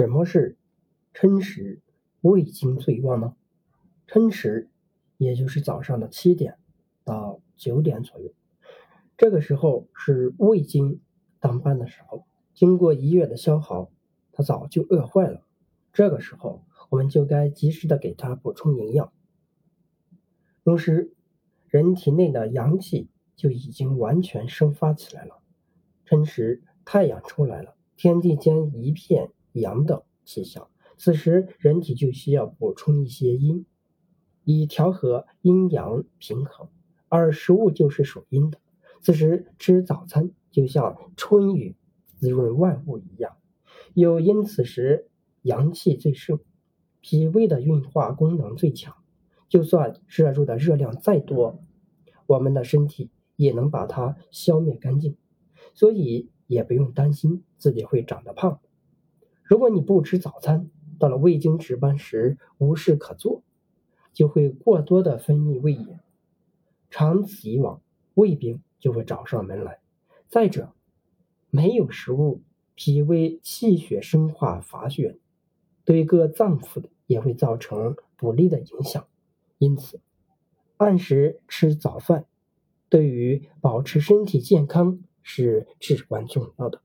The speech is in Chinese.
什么是辰时胃经最旺呢？辰时也就是早上的七点到九点左右，这个时候是胃经当班的时候，经过一夜的消耗，它早就饿坏了。这个时候，我们就该及时的给它补充营养。同时，人体内的阳气就已经完全生发起来了。辰时，太阳出来了，天地间一片阳的气象，此时人体就需要补充一些阴，以调和阴阳平衡。而食物就是属阴的，此时吃早餐就像春雨滋润万物一样。又因此时阳气最盛，脾胃的运化功能最强，就算摄入的热量再多，我们的身体也能把它消灭干净。所以也不用担心自己会长得胖。如果你不吃早餐，到了胃经值班时无事可做，就会过多的分泌胃液，长此以往，胃病就会找上门来。再者，没有食物，脾胃气血生化乏血，对各脏腑也会造成不利的影响。因此，按时吃早饭，对于保持身体健康。是至关重要的。